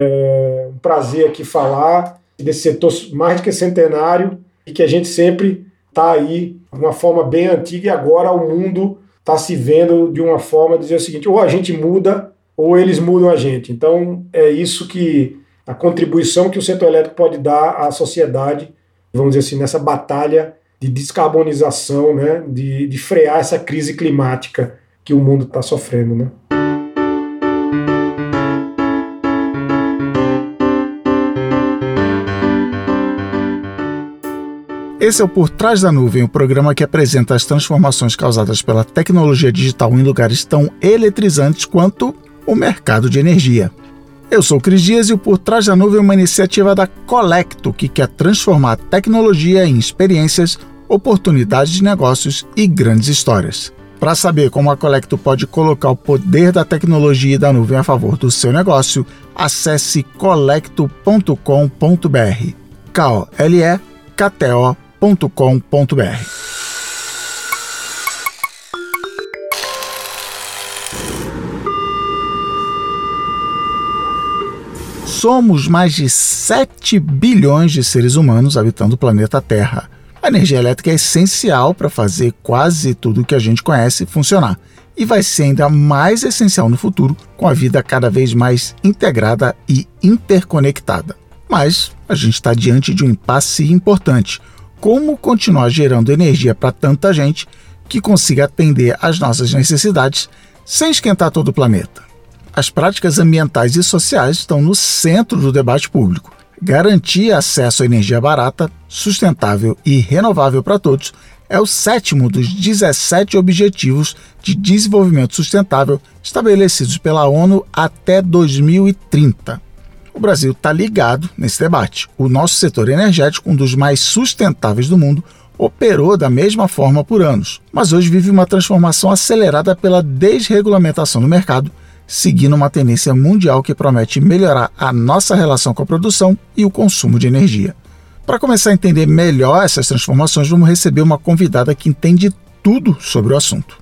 É um prazer aqui falar desse setor mais do que centenário e que a gente sempre está aí de uma forma bem antiga e agora o mundo está se vendo de uma forma de dizer o seguinte: ou a gente muda ou eles mudam a gente. Então é isso que a contribuição que o setor elétrico pode dar à sociedade, vamos dizer assim, nessa batalha de descarbonização, né, de, de frear essa crise climática que o mundo está sofrendo. Né? Esse é o Por Trás da Nuvem, o programa que apresenta as transformações causadas pela tecnologia digital em lugares tão eletrizantes quanto o mercado de energia. Eu sou Cris Dias e o Por Trás da Nuvem é uma iniciativa da Colecto que quer transformar tecnologia em experiências, oportunidades de negócios e grandes histórias. Para saber como a Colecto pode colocar o poder da tecnologia e da nuvem a favor do seu negócio, acesse colecto.com.br. K-O-L-E-K-T-O www.cultura.com.br. Somos mais de 7 bilhões de seres humanos habitando o planeta Terra. A energia elétrica é essencial para fazer quase tudo o que a gente conhece funcionar e vai ser ainda mais essencial no futuro com a vida cada vez mais integrada e interconectada. Mas a gente está diante de um impasse importante como continuar gerando energia para tanta gente que consiga atender às nossas necessidades sem esquentar todo o planeta. As práticas ambientais e sociais estão no centro do debate público. Garantir acesso à energia barata, sustentável e renovável para todos é o sétimo dos 17 Objetivos de Desenvolvimento Sustentável estabelecidos pela ONU até 2030 o Brasil está ligado nesse debate. O nosso setor energético, um dos mais sustentáveis do mundo, operou da mesma forma por anos, mas hoje vive uma transformação acelerada pela desregulamentação do mercado, seguindo uma tendência mundial que promete melhorar a nossa relação com a produção e o consumo de energia. Para começar a entender melhor essas transformações, vamos receber uma convidada que entende tudo sobre o assunto.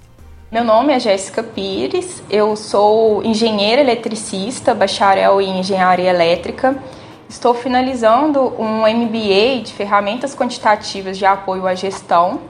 Meu nome é Jéssica Pires, eu sou engenheira eletricista, bacharel em engenharia elétrica. Estou finalizando um MBA de ferramentas quantitativas de apoio à gestão.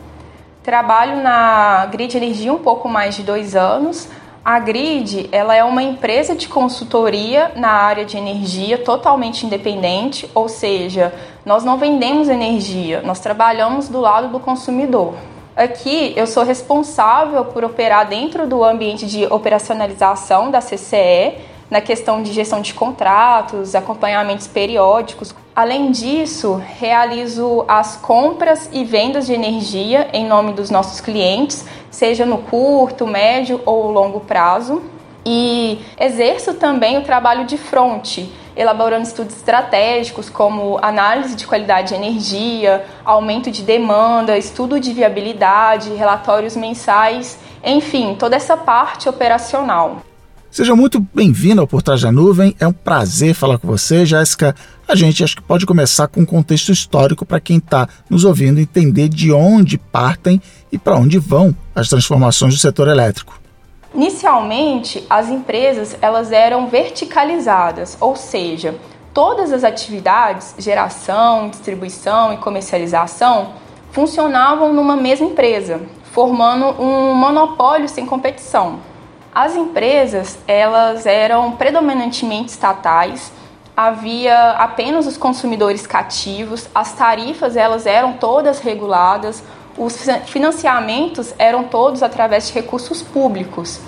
Trabalho na Grid Energia um pouco mais de dois anos. A Grid ela é uma empresa de consultoria na área de energia totalmente independente, ou seja, nós não vendemos energia, nós trabalhamos do lado do consumidor. Aqui eu sou responsável por operar dentro do ambiente de operacionalização da CCE, na questão de gestão de contratos, acompanhamentos periódicos. Além disso, realizo as compras e vendas de energia em nome dos nossos clientes, seja no curto, médio ou longo prazo. E exerço também o trabalho de fronte, elaborando estudos estratégicos como análise de qualidade de energia, aumento de demanda, estudo de viabilidade, relatórios mensais, enfim, toda essa parte operacional. Seja muito bem-vindo ao Por Trás da Nuvem. É um prazer falar com você, Jéssica. A gente acho que pode começar com um contexto histórico para quem está nos ouvindo entender de onde partem e para onde vão as transformações do setor elétrico. Inicialmente, as empresas elas eram verticalizadas, ou seja, todas as atividades, geração, distribuição e comercialização, funcionavam numa mesma empresa, formando um monopólio sem competição. As empresas, elas eram predominantemente estatais, havia apenas os consumidores cativos, as tarifas elas eram todas reguladas, os financiamentos eram todos através de recursos públicos.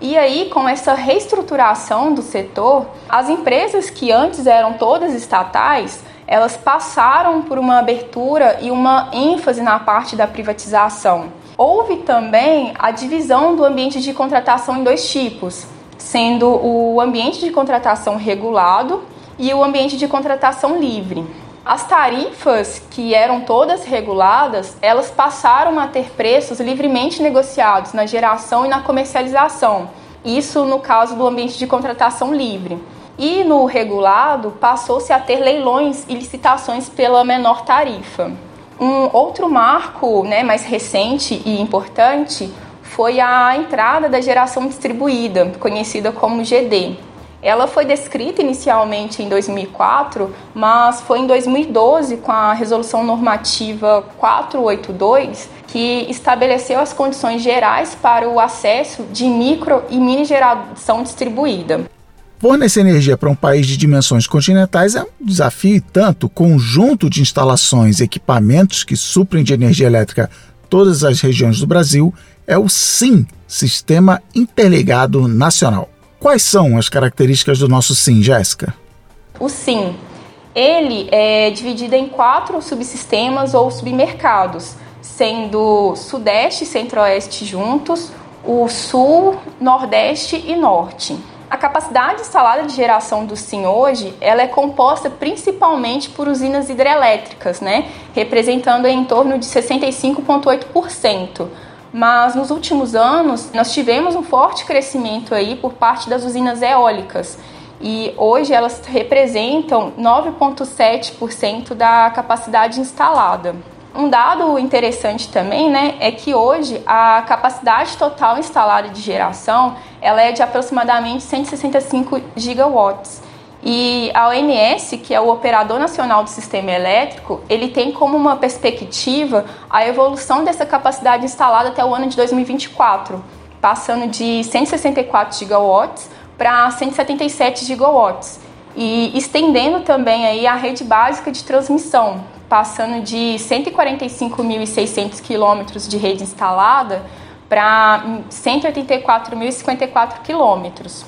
E aí, com essa reestruturação do setor, as empresas que antes eram todas estatais, elas passaram por uma abertura e uma ênfase na parte da privatização. Houve também a divisão do ambiente de contratação em dois tipos, sendo o ambiente de contratação regulado e o ambiente de contratação livre. As tarifas, que eram todas reguladas, elas passaram a ter preços livremente negociados na geração e na comercialização. Isso no caso do ambiente de contratação livre. E no regulado, passou-se a ter leilões e licitações pela menor tarifa. Um outro marco né, mais recente e importante foi a entrada da geração distribuída, conhecida como GD. Ela foi descrita inicialmente em 2004, mas foi em 2012, com a Resolução Normativa 482, que estabeleceu as condições gerais para o acesso de micro e mini geração distribuída. Fornecer energia para um país de dimensões continentais é um desafio e tanto. Conjunto de instalações e equipamentos que suprem de energia elétrica todas as regiões do Brasil é o SIM, Sistema Interligado Nacional. Quais são as características do nosso SIM, Jéssica? O SIM, ele é dividido em quatro subsistemas ou submercados, sendo Sudeste e Centro-Oeste juntos, o Sul, Nordeste e Norte. A capacidade instalada de geração do SIM hoje, ela é composta principalmente por usinas hidrelétricas, né, representando em torno de 65,8% mas nos últimos anos nós tivemos um forte crescimento aí por parte das usinas eólicas e hoje elas representam 9,7% da capacidade instalada. Um dado interessante também, né, é que hoje a capacidade total instalada de geração ela é de aproximadamente 165 gigawatts. E a ONS, que é o operador nacional do sistema elétrico, ele tem como uma perspectiva a evolução dessa capacidade instalada até o ano de 2024, passando de 164 gigawatts para 177 gigawatts e estendendo também aí a rede básica de transmissão, passando de 145.600 quilômetros de rede instalada para 184.054 quilômetros.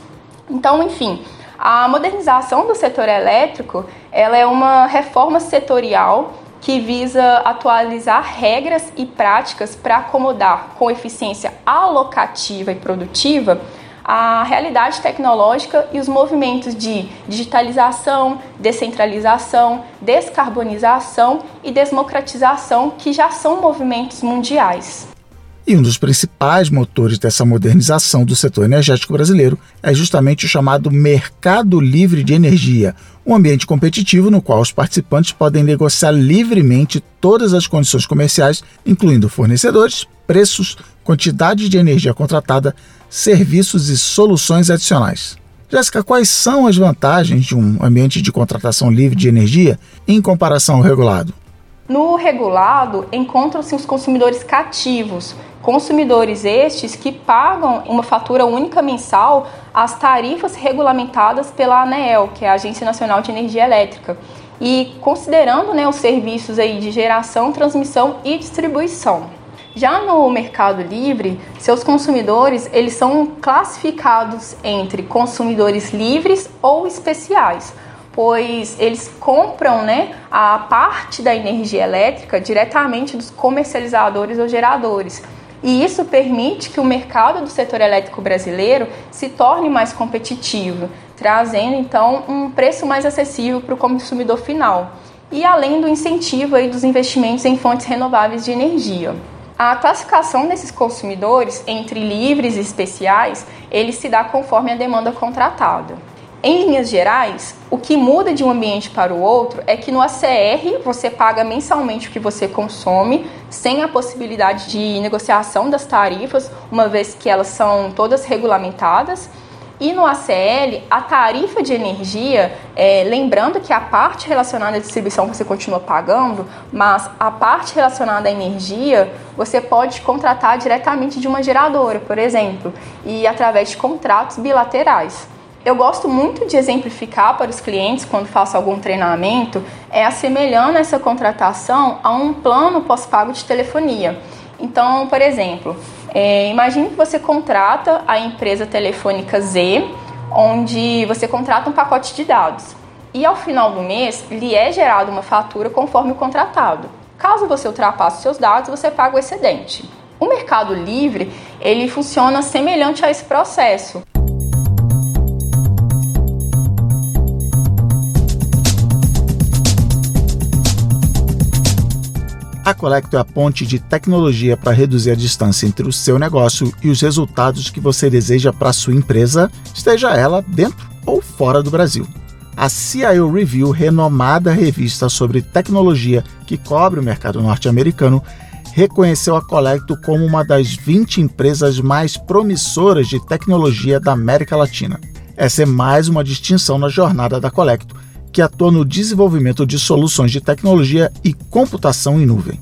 Então, enfim, a modernização do setor elétrico ela é uma reforma setorial que visa atualizar regras e práticas para acomodar com eficiência alocativa e produtiva a realidade tecnológica e os movimentos de digitalização, descentralização, descarbonização e democratização que já são movimentos mundiais. E um dos principais motores dessa modernização do setor energético brasileiro é justamente o chamado mercado livre de energia, um ambiente competitivo no qual os participantes podem negociar livremente todas as condições comerciais, incluindo fornecedores, preços, quantidade de energia contratada, serviços e soluções adicionais. Jéssica, quais são as vantagens de um ambiente de contratação livre de energia em comparação ao regulado? No regulado, encontram-se os consumidores cativos, consumidores estes que pagam uma fatura única mensal às tarifas regulamentadas pela ANEEL, que é a Agência Nacional de Energia Elétrica, e considerando né, os serviços aí de geração, transmissão e distribuição. Já no Mercado Livre, seus consumidores eles são classificados entre consumidores livres ou especiais, pois eles compram né, a parte da energia elétrica diretamente dos comercializadores ou geradores e isso permite que o mercado do setor elétrico brasileiro se torne mais competitivo, trazendo então um preço mais acessível para o consumidor final. E além do incentivo aí dos investimentos em fontes renováveis de energia. A classificação desses consumidores entre livres e especiais, ele se dá conforme a demanda contratada. Em linhas gerais, o que muda de um ambiente para o outro é que no ACR você paga mensalmente o que você consome, sem a possibilidade de negociação das tarifas, uma vez que elas são todas regulamentadas. E no ACL, a tarifa de energia, é, lembrando que a parte relacionada à distribuição você continua pagando, mas a parte relacionada à energia você pode contratar diretamente de uma geradora, por exemplo, e através de contratos bilaterais eu gosto muito de exemplificar para os clientes quando faço algum treinamento, é assemelhando essa contratação a um plano pós-pago de telefonia. Então, por exemplo, é, imagine que você contrata a empresa telefônica Z, onde você contrata um pacote de dados. E ao final do mês, lhe é gerada uma fatura conforme o contratado. Caso você ultrapasse seus dados, você paga o excedente. O Mercado Livre, ele funciona semelhante a esse processo. A Colecto é a ponte de tecnologia para reduzir a distância entre o seu negócio e os resultados que você deseja para a sua empresa, esteja ela dentro ou fora do Brasil. A CIO Review, renomada revista sobre tecnologia que cobre o mercado norte-americano, reconheceu a Colecto como uma das 20 empresas mais promissoras de tecnologia da América Latina. Essa é mais uma distinção na jornada da Colecto, que atua no desenvolvimento de soluções de tecnologia e computação em nuvem.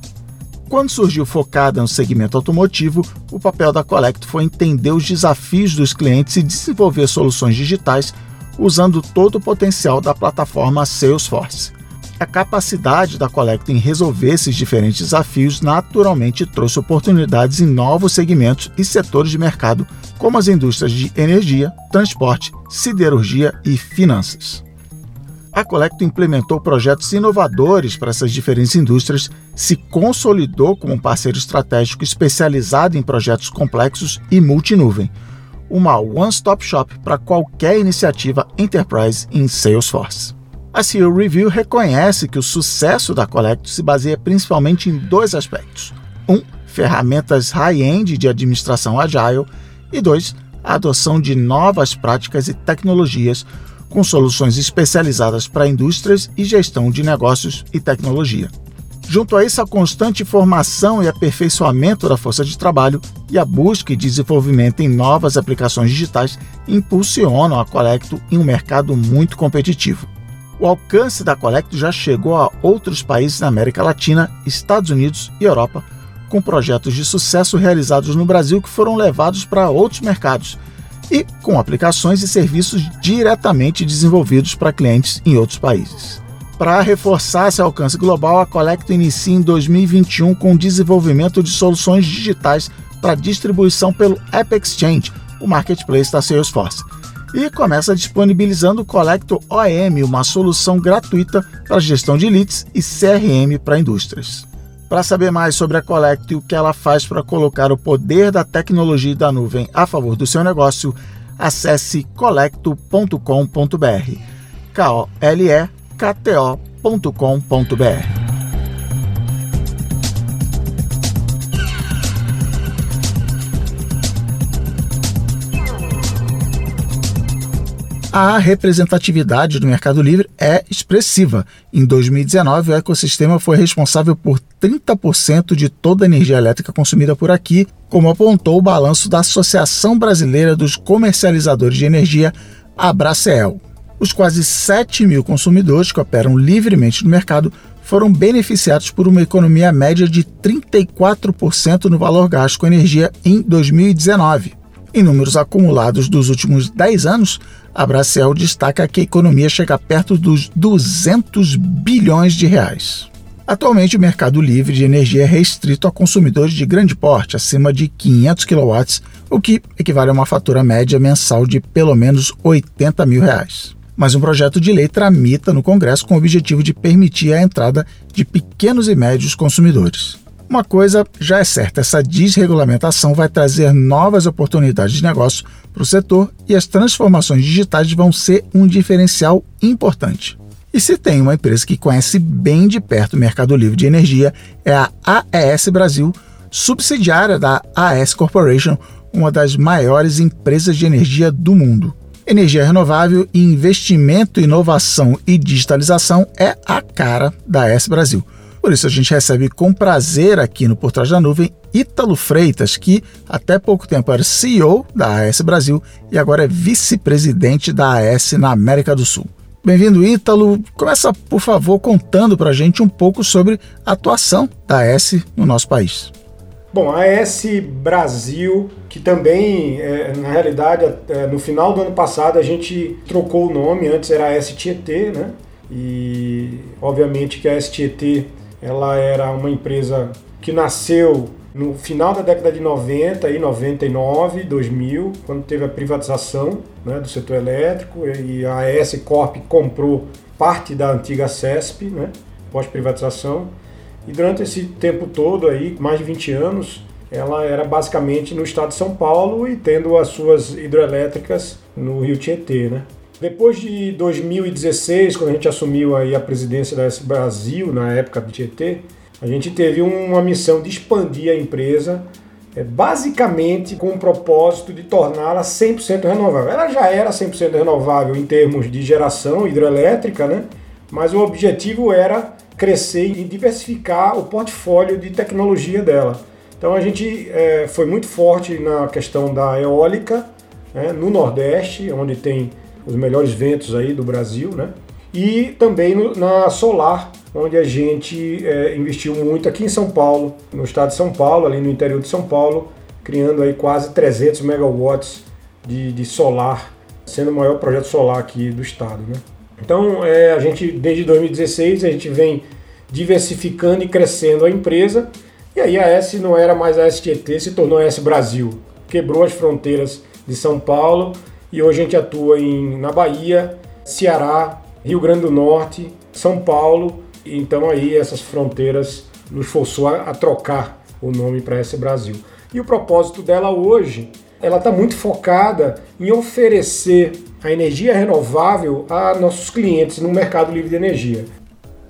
Quando surgiu focada no segmento automotivo, o papel da Colecto foi entender os desafios dos clientes e desenvolver soluções digitais usando todo o potencial da plataforma Salesforce. A capacidade da Colecto em resolver esses diferentes desafios naturalmente trouxe oportunidades em novos segmentos e setores de mercado, como as indústrias de energia, transporte, siderurgia e finanças a Colecto implementou projetos inovadores para essas diferentes indústrias, se consolidou como um parceiro estratégico especializado em projetos complexos e multinuvem, uma one-stop shop para qualquer iniciativa enterprise em Salesforce. A CEO Review reconhece que o sucesso da Colecto se baseia principalmente em dois aspectos: um, ferramentas high-end de administração agile, e dois, a adoção de novas práticas e tecnologias com soluções especializadas para indústrias e gestão de negócios e tecnologia. Junto a isso, a constante formação e aperfeiçoamento da força de trabalho e a busca e desenvolvimento em novas aplicações digitais impulsionam a Colecto em um mercado muito competitivo. O alcance da Colecto já chegou a outros países na América Latina, Estados Unidos e Europa, com projetos de sucesso realizados no Brasil que foram levados para outros mercados, e com aplicações e serviços diretamente desenvolvidos para clientes em outros países. Para reforçar esse alcance global, a Colecto inicia em 2021 com o desenvolvimento de soluções digitais para distribuição pelo App Exchange, o marketplace da Salesforce, e começa disponibilizando o Colecto OM, uma solução gratuita para gestão de leads e CRM para indústrias. Para saber mais sobre a Collect e o que ela faz para colocar o poder da tecnologia da nuvem a favor do seu negócio, acesse colecto.com.br. K-O-L-E-K-T-O.com.br. a representatividade do Mercado Livre é expressiva. Em 2019, o ecossistema foi responsável por 30% de toda a energia elétrica consumida por aqui, como apontou o balanço da Associação Brasileira dos Comercializadores de Energia, Abracel. Os quase 7 mil consumidores que operam livremente no mercado foram beneficiados por uma economia média de 34% no valor gasto com energia em 2019. Em números acumulados dos últimos 10 anos, a Bracel destaca que a economia chega perto dos 200 bilhões de reais. Atualmente, o mercado livre de energia é restrito a consumidores de grande porte, acima de 500 kW, o que equivale a uma fatura média mensal de pelo menos 80 mil reais. Mas um projeto de lei tramita no Congresso com o objetivo de permitir a entrada de pequenos e médios consumidores. Uma coisa já é certa: essa desregulamentação vai trazer novas oportunidades de negócio para o setor e as transformações digitais vão ser um diferencial importante. E se tem uma empresa que conhece bem de perto o mercado livre de energia, é a AES Brasil, subsidiária da AES Corporation, uma das maiores empresas de energia do mundo. Energia renovável, investimento, inovação e digitalização é a cara da AES Brasil. Por isso a gente recebe com prazer aqui no Por Trás da Nuvem Ítalo Freitas, que até pouco tempo era CEO da AS Brasil e agora é vice-presidente da AS na América do Sul. Bem-vindo, Ítalo. Começa, por favor, contando para a gente um pouco sobre a atuação da AS no nosso país. Bom, a AS Brasil, que também, é, na realidade, é, no final do ano passado a gente trocou o nome, antes era a AS Tietê, né? E obviamente que a AS Tietê ela era uma empresa que nasceu no final da década de 90 e 99, 2000, quando teve a privatização né, do setor elétrico e a AS Corp comprou parte da antiga CESP, né, pós-privatização. E durante esse tempo todo aí, mais de 20 anos, ela era basicamente no estado de São Paulo e tendo as suas hidrelétricas no Rio Tietê, né? Depois de 2016, quando a gente assumiu aí a presidência da S Brasil, na época do Tietê, a gente teve uma missão de expandir a empresa, é, basicamente com o propósito de torná-la 100% renovável. Ela já era 100% renovável em termos de geração hidrelétrica, né? mas o objetivo era crescer e diversificar o portfólio de tecnologia dela. Então a gente é, foi muito forte na questão da eólica, né? no Nordeste, onde tem os melhores ventos aí do Brasil, né? E também no, na solar, onde a gente é, investiu muito aqui em São Paulo, no estado de São Paulo, ali no interior de São Paulo, criando aí quase 300 megawatts de, de solar, sendo o maior projeto solar aqui do estado, né? Então, é, a gente desde 2016 a gente vem diversificando e crescendo a empresa. E aí a S não era mais a STT, se tornou a S Brasil. Quebrou as fronteiras de São Paulo e hoje a gente atua em, na Bahia, Ceará, Rio Grande do Norte, São Paulo. Então aí essas fronteiras nos forçou a, a trocar o nome para S Brasil. E o propósito dela hoje, ela está muito focada em oferecer a energia renovável a nossos clientes no mercado livre de energia.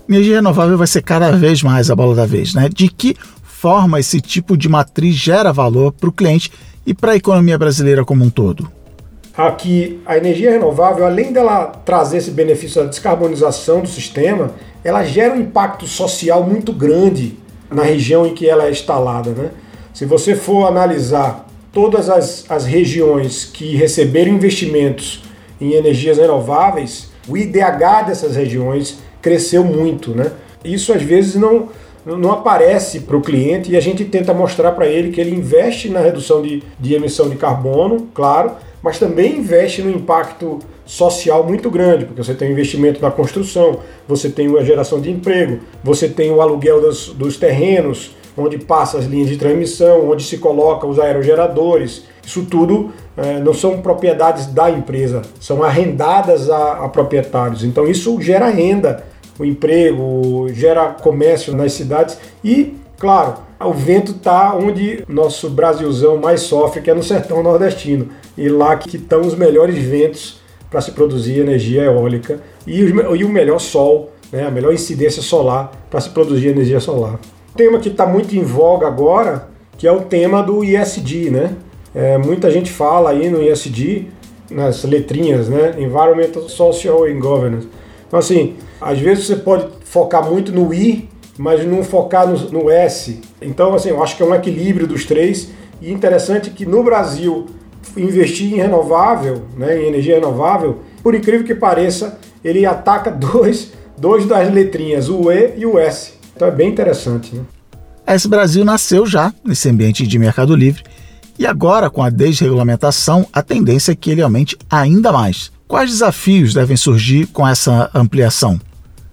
Energia renovável vai ser cada vez mais a bola da vez, né? De que forma esse tipo de matriz gera valor para o cliente e para a economia brasileira como um todo? Aqui, a energia renovável, além dela trazer esse benefício da descarbonização do sistema, ela gera um impacto social muito grande na região em que ela é instalada. Né? Se você for analisar todas as, as regiões que receberam investimentos em energias renováveis, o IDH dessas regiões cresceu muito, né? Isso às vezes não, não aparece para o cliente e a gente tenta mostrar para ele que ele investe na redução de, de emissão de carbono, claro, mas também investe no impacto social muito grande, porque você tem o investimento na construção, você tem a geração de emprego, você tem o aluguel dos, dos terrenos, onde passa as linhas de transmissão, onde se coloca os aerogeradores. Isso tudo é, não são propriedades da empresa, são arrendadas a, a proprietários. Então isso gera renda o emprego, gera comércio nas cidades e, claro, o vento está onde nosso Brasilzão mais sofre, que é no sertão nordestino. E lá que estão os melhores ventos para se produzir energia eólica e, o melhor sol, né, a melhor incidência solar para se produzir energia solar. O tema que está muito em voga agora, que é o tema do ISD, né? É, muita gente fala aí no ISD, nas letrinhas, né? Environmental, Social and Governance. Então, assim, às vezes você pode focar muito no I, mas não focar no, no S. Então, assim, eu acho que é um equilíbrio dos três. E interessante que no Brasil, investir em renovável, né, em energia renovável, por incrível que pareça, ele ataca dois, dois das letrinhas, o E e o S. Então é bem interessante. Né? S Brasil nasceu já nesse ambiente de mercado livre e agora, com a desregulamentação, a tendência é que ele aumente ainda mais. Quais desafios devem surgir com essa ampliação?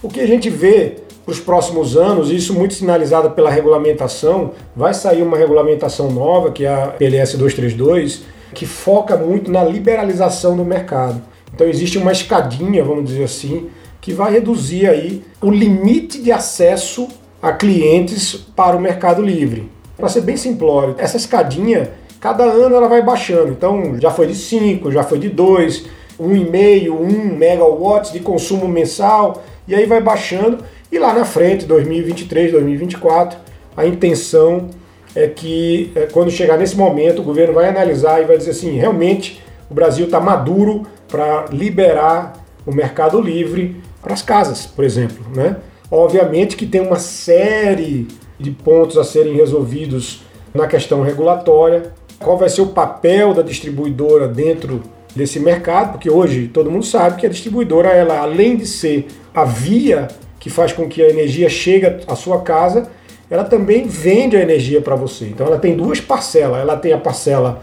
O que a gente vê para os próximos anos, isso muito sinalizado pela regulamentação, vai sair uma regulamentação nova, que é a PLS 232, que foca muito na liberalização do mercado. Então existe uma escadinha, vamos dizer assim, que vai reduzir aí o limite de acesso a clientes para o mercado livre. Para ser bem simplório, essa escadinha, cada ano ela vai baixando. Então já foi de 5, já foi de 2, 1,5, 1 megawatts de consumo mensal, e aí vai baixando. E lá na frente, 2023, 2024, a intenção é que é, quando chegar nesse momento, o governo vai analisar e vai dizer assim: realmente o Brasil está maduro para liberar o mercado livre para as casas, por exemplo. Né? Obviamente que tem uma série de pontos a serem resolvidos na questão regulatória. Qual vai ser o papel da distribuidora dentro desse mercado, porque hoje todo mundo sabe que a distribuidora, ela além de ser a via que faz com que a energia chegue à sua casa, ela também vende a energia para você. Então ela tem duas parcelas. Ela tem a parcela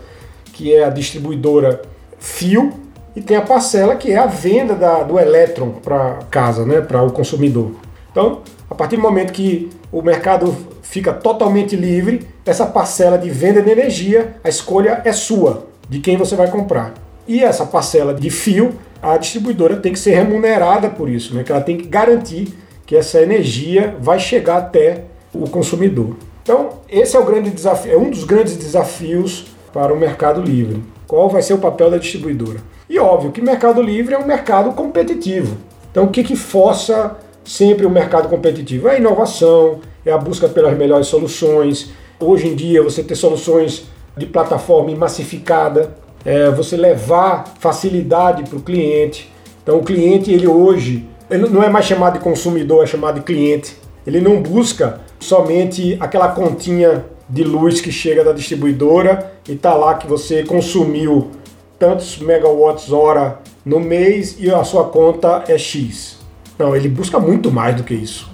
que é a distribuidora fio e tem a parcela que é a venda da, do elétron para casa, né, para o consumidor. Então, a partir do momento que o mercado fica totalmente livre, essa parcela de venda de energia, a escolha é sua, de quem você vai comprar. E essa parcela de fio, a distribuidora tem que ser remunerada por isso, né? que ela tem que garantir que essa energia vai chegar até o consumidor. Então, esse é o grande desafio, é um dos grandes desafios para o mercado livre. Qual vai ser o papel da distribuidora? E óbvio que mercado livre é um mercado competitivo. Então, o que, que força sempre o mercado competitivo? É a inovação, é a busca pelas melhores soluções. Hoje em dia, você ter soluções de plataforma massificada, é, você levar facilidade para o cliente. Então o cliente, ele hoje, ele não é mais chamado de consumidor, é chamado de cliente. Ele não busca somente aquela continha de luz que chega da distribuidora e está lá que você consumiu tantos megawatts hora no mês e a sua conta é X. Não, ele busca muito mais do que isso.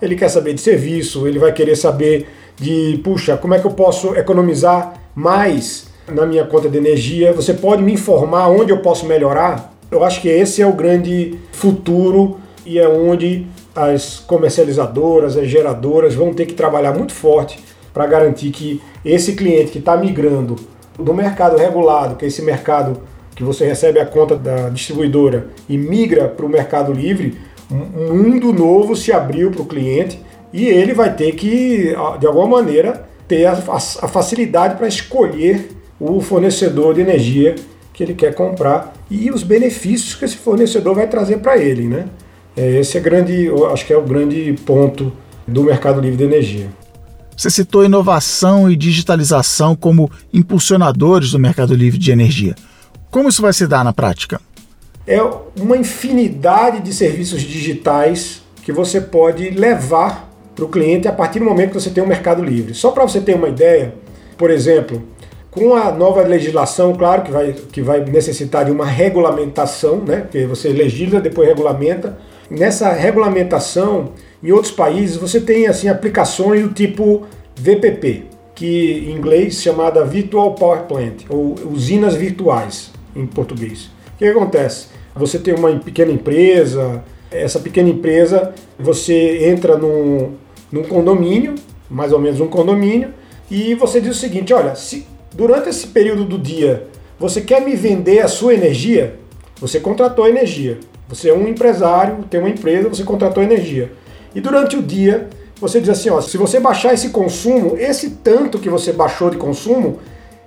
Ele quer saber de serviço, ele vai querer saber de, puxa, como é que eu posso economizar mais na minha conta de energia? Você pode me informar onde eu posso melhorar? Eu acho que esse é o grande futuro e é onde as comercializadoras, as geradoras vão ter que trabalhar muito forte para garantir que esse cliente que está migrando do mercado regulado, que é esse mercado que você recebe a conta da distribuidora e migra para o mercado livre, um mundo novo se abriu para o cliente e ele vai ter que, de alguma maneira, ter a, facilidade para escolher o fornecedor de energia que ele quer comprar e os benefícios que esse fornecedor vai trazer para ele, né? É, esse é grande, eu acho que é o grande ponto do mercado livre de energia. Você citou inovação e digitalização como impulsionadores do mercado livre de energia. Como isso vai se dar na prática? É uma infinidade de serviços digitais que você pode levar para o cliente a partir do momento que você tem um mercado livre. Só para você ter uma ideia, por exemplo, com a nova legislação, claro que vai, que vai necessitar de uma regulamentação, né? Porque você legisla, depois regulamenta. Nessa regulamentação, em outros países, você tem assim aplicações do tipo VPP, que em inglês chamada Virtual Power Plant, ou usinas virtuais em português. O que acontece? Você tem uma pequena empresa, essa pequena empresa, você entra num, num condomínio, mais ou menos um condomínio, e você diz o seguinte: olha, se durante esse período do dia você quer me vender a sua energia, você contratou energia. Você é um empresário, tem uma empresa, você contratou energia. E durante o dia, você diz assim, ó, se você baixar esse consumo, esse tanto que você baixou de consumo,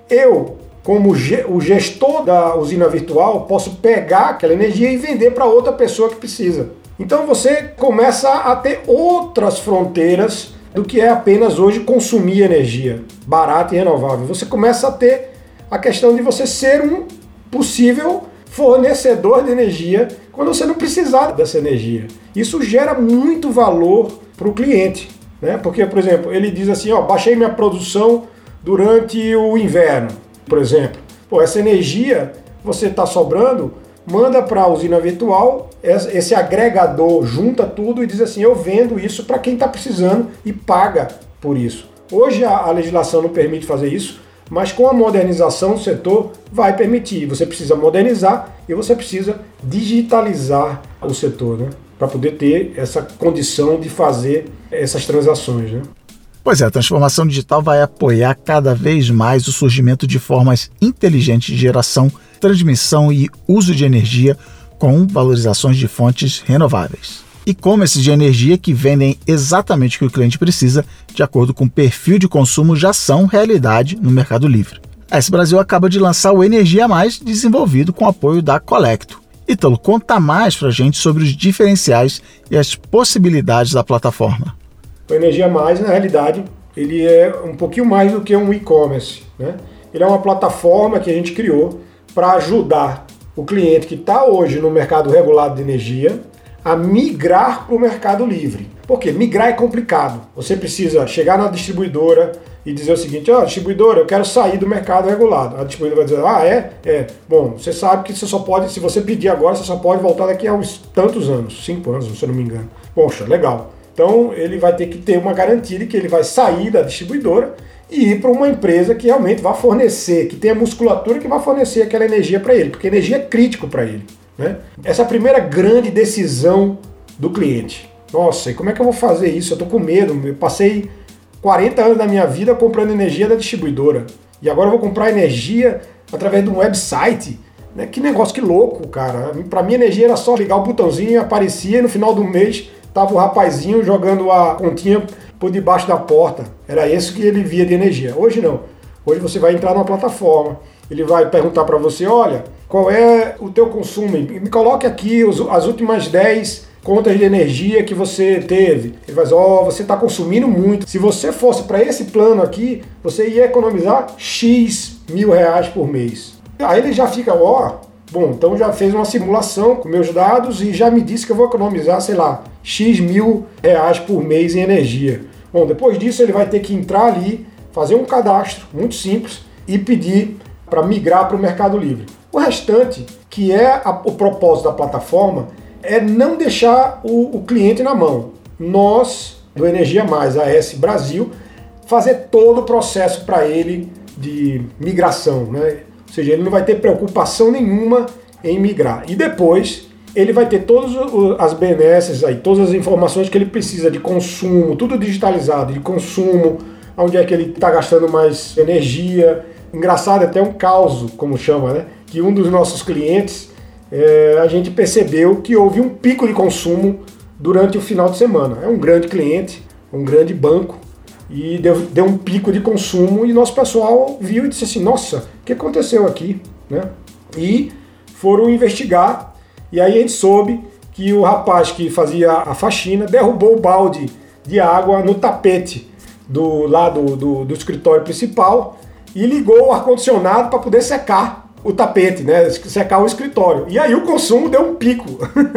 eu, como o gestor da usina virtual, posso pegar aquela energia e vender para outra pessoa que precisa. Então você começa a ter outras fronteiras do que é apenas hoje consumir energia barata e renovável. Você começa a ter a questão de você ser um possível fornecedor de energia quando você não precisar dessa energia. Isso gera muito valor para o cliente, né? Porque, por exemplo, ele diz assim, ó, baixei minha produção durante o inverno, por exemplo. Pô, essa energia você está sobrando, manda para a usina virtual, esse agregador junta tudo e diz assim, eu vendo isso para quem está precisando e paga por isso. Hoje a, a legislação não permite fazer isso, mas com a modernização do setor vai permitir. Você precisa modernizar e você precisa digitalizar o setor, né? Para poder ter essa condição de fazer essas transações, né? Pois é, a transformação digital vai apoiar cada vez mais o surgimento de formas inteligentes de geração, transmissão e uso de energia com valorizações de fontes renováveis e-commerce de energia que vendem exatamente o que o cliente precisa, de acordo com o perfil de consumo, já são realidade no Mercado Livre. A S Brasil acaba de lançar o Energia Mais, desenvolvido com apoio da Colecto. Ítalo, conta mais para a gente sobre os diferenciais e as possibilidades da plataforma. O Energia Mais, na realidade, ele é um pouquinho mais do que um e-commerce. Né? Ele é uma plataforma que a gente criou para ajudar o cliente que está hoje no mercado regulado de energia a migrar para o mercado livre. Porque migrar é complicado. Você precisa chegar na distribuidora e dizer o seguinte: ó, oh, distribuidora, eu quero sair do mercado regulado. A distribuidora vai dizer: ah, é? É. Bom, você sabe que você só pode, se você pedir agora, você só pode voltar daqui a uns tantos anos cinco anos, se eu não me engano. Poxa, legal. Então ele vai ter que ter uma garantia de que ele vai sair da distribuidora e ir para uma empresa que realmente vai fornecer, que tenha musculatura que vai fornecer aquela energia para ele, porque energia é crítico para ele. Né? Essa é a primeira grande decisão do cliente. Nossa, e como é que eu vou fazer isso? Eu estou com medo. Eu passei 40 anos da minha vida comprando energia da distribuidora. E agora eu vou comprar energia através de um website. Né? Que negócio, que louco, cara. Para mim, energia era só ligar o botãozinho e aparecia e no final do mês tava o rapazinho jogando a continha por debaixo da porta. Era isso que ele via de energia. Hoje não. Hoje você vai entrar numa plataforma, ele vai perguntar para você, olha, qual é o teu consumo? Me coloque aqui as últimas 10 contas de energia que você teve. Ele vai dizer, ó, oh, você está consumindo muito. Se você fosse para esse plano aqui, você ia economizar X mil reais por mês. Aí ele já fica, ó, oh, bom, então já fez uma simulação com meus dados e já me disse que eu vou economizar, sei lá, X mil reais por mês em energia. Bom, depois disso ele vai ter que entrar ali, fazer um cadastro muito simples e pedir para migrar para o Mercado Livre. O restante, que é a, o propósito da plataforma, é não deixar o, o cliente na mão. Nós, do Energia Mais, AS Brasil, fazer todo o processo para ele de migração, né? Ou seja, ele não vai ter preocupação nenhuma em migrar. E depois ele vai ter todas as benesses aí, todas as informações que ele precisa de consumo, tudo digitalizado, de consumo, onde é que ele está gastando mais energia. Engraçado, até um caos, como chama, né? Que um dos nossos clientes, é, a gente percebeu que houve um pico de consumo durante o final de semana. É um grande cliente, um grande banco, e deu, deu um pico de consumo e nosso pessoal viu e disse assim, nossa, o que aconteceu aqui? Né? E foram investigar e aí a gente soube que o rapaz que fazia a faxina derrubou o balde de água no tapete do lado do, do escritório principal e ligou o ar-condicionado para poder secar o tapete, né? Secar o escritório. E aí o consumo deu um pico.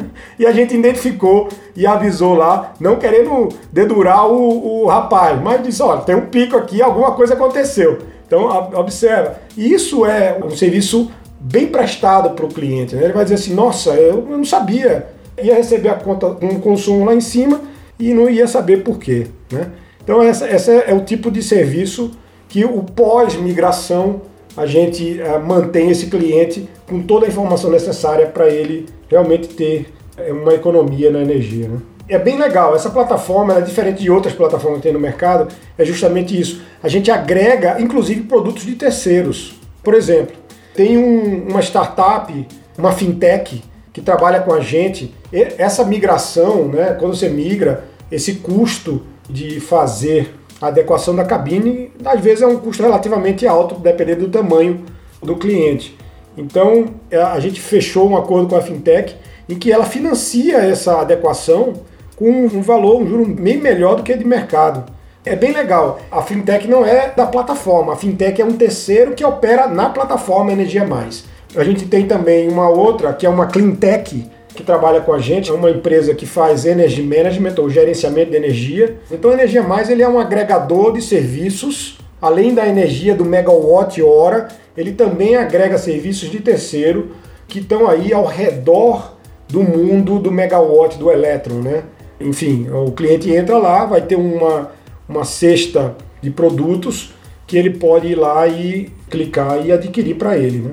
e a gente identificou e avisou lá, não querendo dedurar o, o rapaz, mas disse: olha, tem um pico aqui, alguma coisa aconteceu. Então, observa. Isso é um serviço bem prestado para o cliente. Né? Ele vai dizer assim: nossa, eu não sabia. Ia receber a conta com um consumo lá em cima e não ia saber por quê. Né? Então, essa é o tipo de serviço que o pós-migração a gente uh, mantém esse cliente com toda a informação necessária para ele realmente ter uh, uma economia na energia. Né? É bem legal, essa plataforma é diferente de outras plataformas que tem no mercado, é justamente isso. A gente agrega, inclusive, produtos de terceiros. Por exemplo, tem um, uma startup, uma fintech, que trabalha com a gente. E essa migração, né, quando você migra, esse custo de fazer a adequação da cabine, às vezes é um custo relativamente alto, dependendo do tamanho do cliente. Então, é, a gente fechou um acordo com a fintech em que ela financia essa adequação com um valor, um juro bem melhor do que de mercado. É bem legal. A fintech não é da plataforma, a fintech é um terceiro que opera na plataforma Energia Mais. A gente tem também uma outra que é uma cleantech, que trabalha com a gente, é uma empresa que faz energy management ou gerenciamento de energia. Então a Energia Mais ele é um agregador de serviços, além da energia do megawatt hora, ele também agrega serviços de terceiro que estão aí ao redor do mundo do megawatt do elétron, né? Enfim, o cliente entra lá, vai ter uma, uma cesta de produtos que ele pode ir lá e clicar e adquirir para ele, né?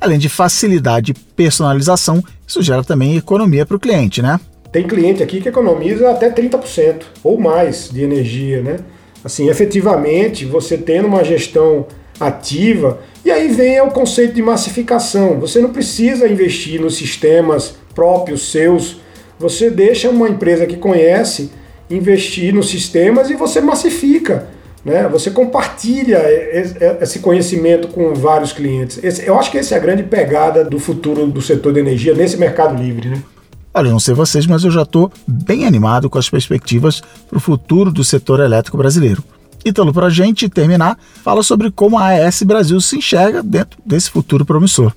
Além de facilidade e personalização, isso gera também economia para o cliente, né? Tem cliente aqui que economiza até 30% ou mais de energia, né? Assim, efetivamente, você tendo uma gestão ativa, e aí vem o conceito de massificação. Você não precisa investir nos sistemas próprios seus, você deixa uma empresa que conhece investir nos sistemas e você massifica. Né? Você compartilha esse conhecimento com vários clientes. Esse, eu acho que essa é a grande pegada do futuro do setor de energia nesse mercado livre. Né? Olha, não sei vocês, mas eu já estou bem animado com as perspectivas para o futuro do setor elétrico brasileiro. Então, para a gente terminar, fala sobre como a AES Brasil se enxerga dentro desse futuro promissor.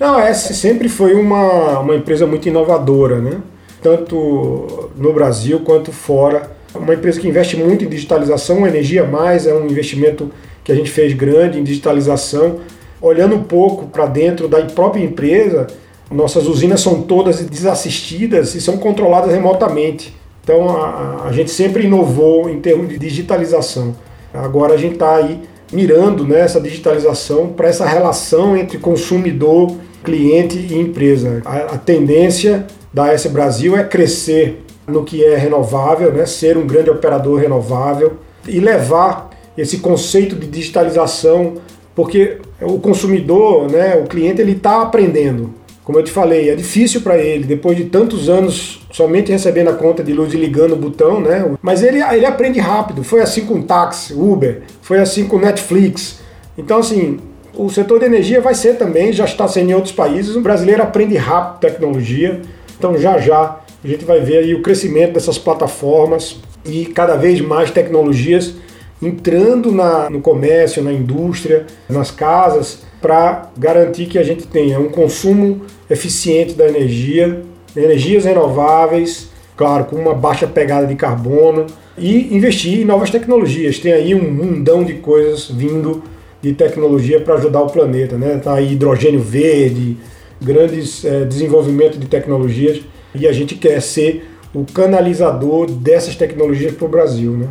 A AES sempre foi uma, uma empresa muito inovadora, né? tanto no Brasil quanto fora uma empresa que investe muito em digitalização, Energia Mais é um investimento que a gente fez grande em digitalização. Olhando um pouco para dentro da própria empresa, nossas usinas são todas desassistidas e são controladas remotamente. Então a, a gente sempre inovou em termos de digitalização. Agora a gente está aí mirando né, essa digitalização para essa relação entre consumidor, cliente e empresa. A, a tendência da S Brasil é crescer no que é renovável, né? ser um grande operador renovável e levar esse conceito de digitalização, porque o consumidor, né, o cliente, ele está aprendendo. Como eu te falei, é difícil para ele, depois de tantos anos somente recebendo a conta de luz e ligando o botão, né? Mas ele, ele aprende rápido. Foi assim com o táxi, Uber, foi assim com Netflix. Então, assim, o setor de energia vai ser também, já está sendo em outros países. O brasileiro aprende rápido tecnologia. Então, já já a gente vai ver aí o crescimento dessas plataformas e cada vez mais tecnologias entrando na, no comércio, na indústria, nas casas, para garantir que a gente tenha um consumo eficiente da energia, energias renováveis, claro, com uma baixa pegada de carbono, e investir em novas tecnologias. Tem aí um mundão de coisas vindo de tecnologia para ajudar o planeta, né? Tá aí hidrogênio verde, grandes é, desenvolvimento de tecnologias e a gente quer ser o canalizador dessas tecnologias para o Brasil, né?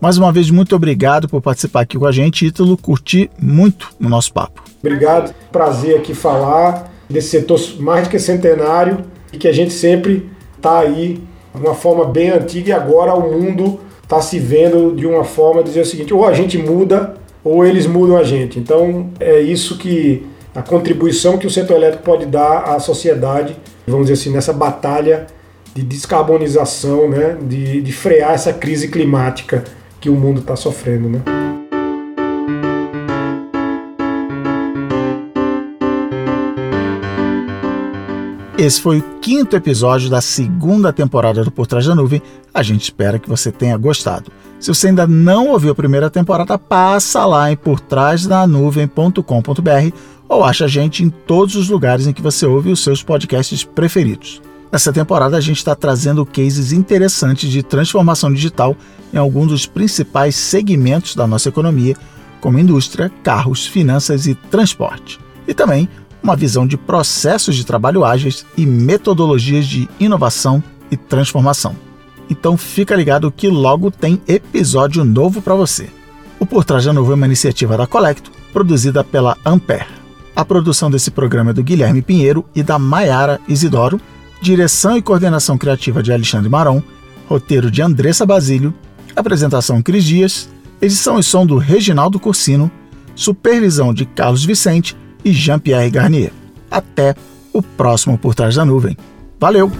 Mais uma vez, muito obrigado por participar aqui com a gente, Ítalo. Curti muito o nosso papo. Obrigado, prazer aqui falar desse setor mais do que centenário e que a gente sempre está aí de uma forma bem antiga e agora o mundo está se vendo de uma forma de dizer o seguinte: ou a gente muda ou eles mudam a gente. Então é isso que a contribuição que o setor elétrico pode dar à sociedade, vamos dizer assim, nessa batalha de descarbonização, né, de, de frear essa crise climática que o mundo está sofrendo. Né? Esse foi o quinto episódio da segunda temporada do Por Trás da Nuvem. A gente espera que você tenha gostado. Se você ainda não ouviu a primeira temporada, passa lá em portrásdanuvem.com.br ou acha a gente em todos os lugares em que você ouve os seus podcasts preferidos. Nessa temporada, a gente está trazendo cases interessantes de transformação digital em alguns dos principais segmentos da nossa economia, como indústria, carros, finanças e transporte. E também uma visão de processos de trabalho ágeis e metodologias de inovação e transformação. Então fica ligado que logo tem episódio novo para você. O Por Trás da Nuvem é uma iniciativa da Colecto, produzida pela Ampere. A produção desse programa é do Guilherme Pinheiro e da Maiara Isidoro, direção e coordenação criativa de Alexandre Maron, roteiro de Andressa Basílio, apresentação Cris Dias, edição e som do Reginaldo Cursino, supervisão de Carlos Vicente e Jean-Pierre Garnier. Até o próximo Por Trás da Nuvem. Valeu!